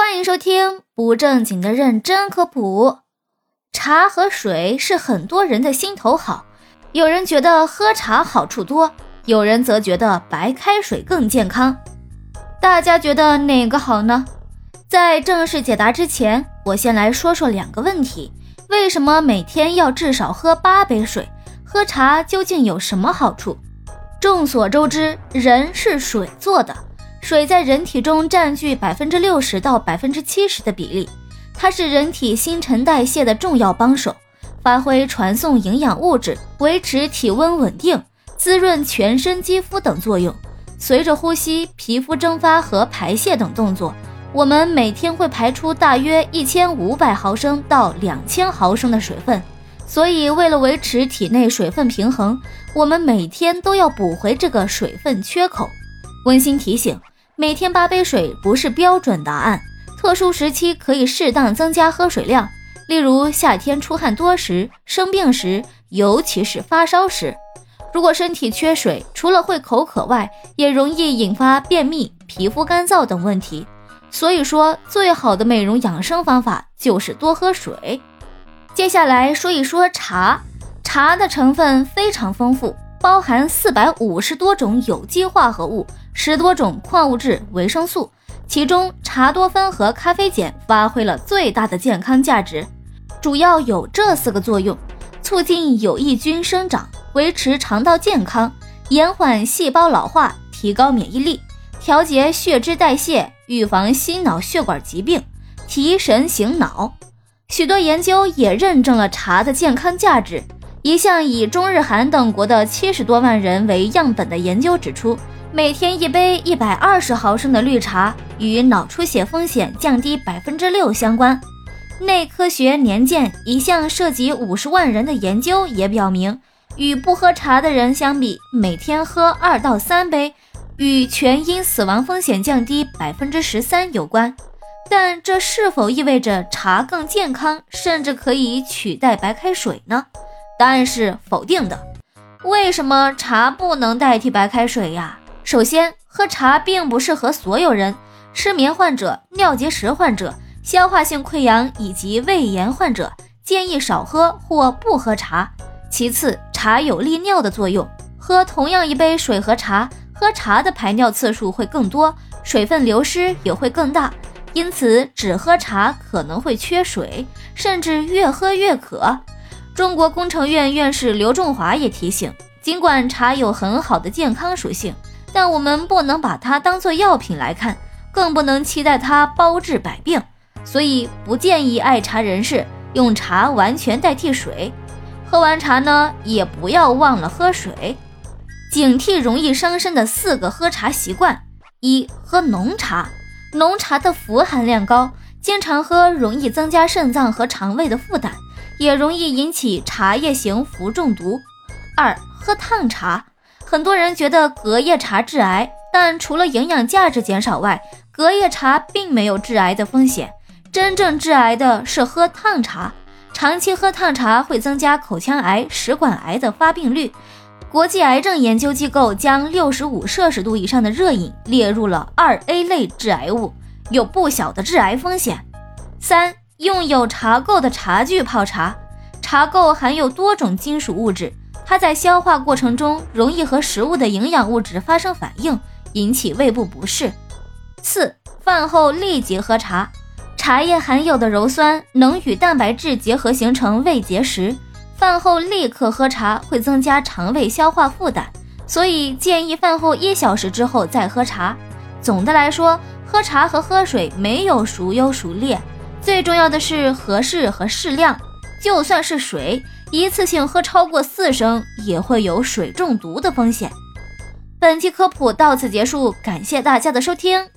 欢迎收听不正经的认真科普。茶和水是很多人的心头好，有人觉得喝茶好处多，有人则觉得白开水更健康。大家觉得哪个好呢？在正式解答之前，我先来说说两个问题：为什么每天要至少喝八杯水？喝茶究竟有什么好处？众所周知，人是水做的。水在人体中占据百分之六十到百分之七十的比例，它是人体新陈代谢的重要帮手，发挥传送营养物质、维持体温稳定、滋润全身肌肤等作用。随着呼吸、皮肤蒸发和排泄等动作，我们每天会排出大约一千五百毫升到两千毫升的水分。所以，为了维持体内水分平衡，我们每天都要补回这个水分缺口。温馨提醒。每天八杯水不是标准答案，特殊时期可以适当增加喝水量，例如夏天出汗多时、生病时，尤其是发烧时。如果身体缺水，除了会口渴外，也容易引发便秘、皮肤干燥等问题。所以说，最好的美容养生方法就是多喝水。接下来说一说茶，茶的成分非常丰富，包含四百五十多种有机化合物。十多种矿物质、维生素，其中茶多酚和咖啡碱发挥了最大的健康价值，主要有这四个作用：促进有益菌生长，维持肠道健康，延缓细胞老化，提高免疫力，调节血脂代谢，预防心脑血管疾病，提神醒脑。许多研究也认证了茶的健康价值。一项以中日韩等国的七十多万人为样本的研究指出。每天一杯一百二十毫升的绿茶与脑出血风险降低百分之六相关。内科学年鉴一项涉及五十万人的研究也表明，与不喝茶的人相比，每天喝二到三杯，与全因死亡风险降低百分之十三有关。但这是否意味着茶更健康，甚至可以取代白开水呢？答案是否定的。为什么茶不能代替白开水呀？首先，喝茶并不适合所有人，失眠患者、尿结石患者、消化性溃疡以及胃炎患者建议少喝或不喝茶。其次，茶有利尿的作用，喝同样一杯水和茶，喝茶的排尿次数会更多，水分流失也会更大，因此只喝茶可能会缺水，甚至越喝越渴。中国工程院院士刘仲华也提醒，尽管茶有很好的健康属性。但我们不能把它当做药品来看，更不能期待它包治百病，所以不建议爱茶人士用茶完全代替水。喝完茶呢，也不要忘了喝水。警惕容易伤身的四个喝茶习惯：一、喝浓茶，浓茶的氟含量高，经常喝容易增加肾脏和肠胃的负担，也容易引起茶叶型氟中毒。二、喝烫茶。很多人觉得隔夜茶致癌，但除了营养价值减少外，隔夜茶并没有致癌的风险。真正致癌的是喝烫茶，长期喝烫茶会增加口腔癌、食管癌的发病率。国际癌症研究机构将六十五摄氏度以上的热饮列入了二 A 类致癌物，有不小的致癌风险。三、用有茶垢的茶具泡茶，茶垢含有多种金属物质。它在消化过程中容易和食物的营养物质发生反应，引起胃部不适。四、饭后立即喝茶，茶叶含有的鞣酸能与蛋白质结合形成胃结石，饭后立刻喝茶会增加肠胃消化负担，所以建议饭后一小时之后再喝茶。总的来说，喝茶和喝水没有孰优孰劣，最重要的是合适和适量。就算是水。一次性喝超过四升也会有水中毒的风险。本期科普到此结束，感谢大家的收听。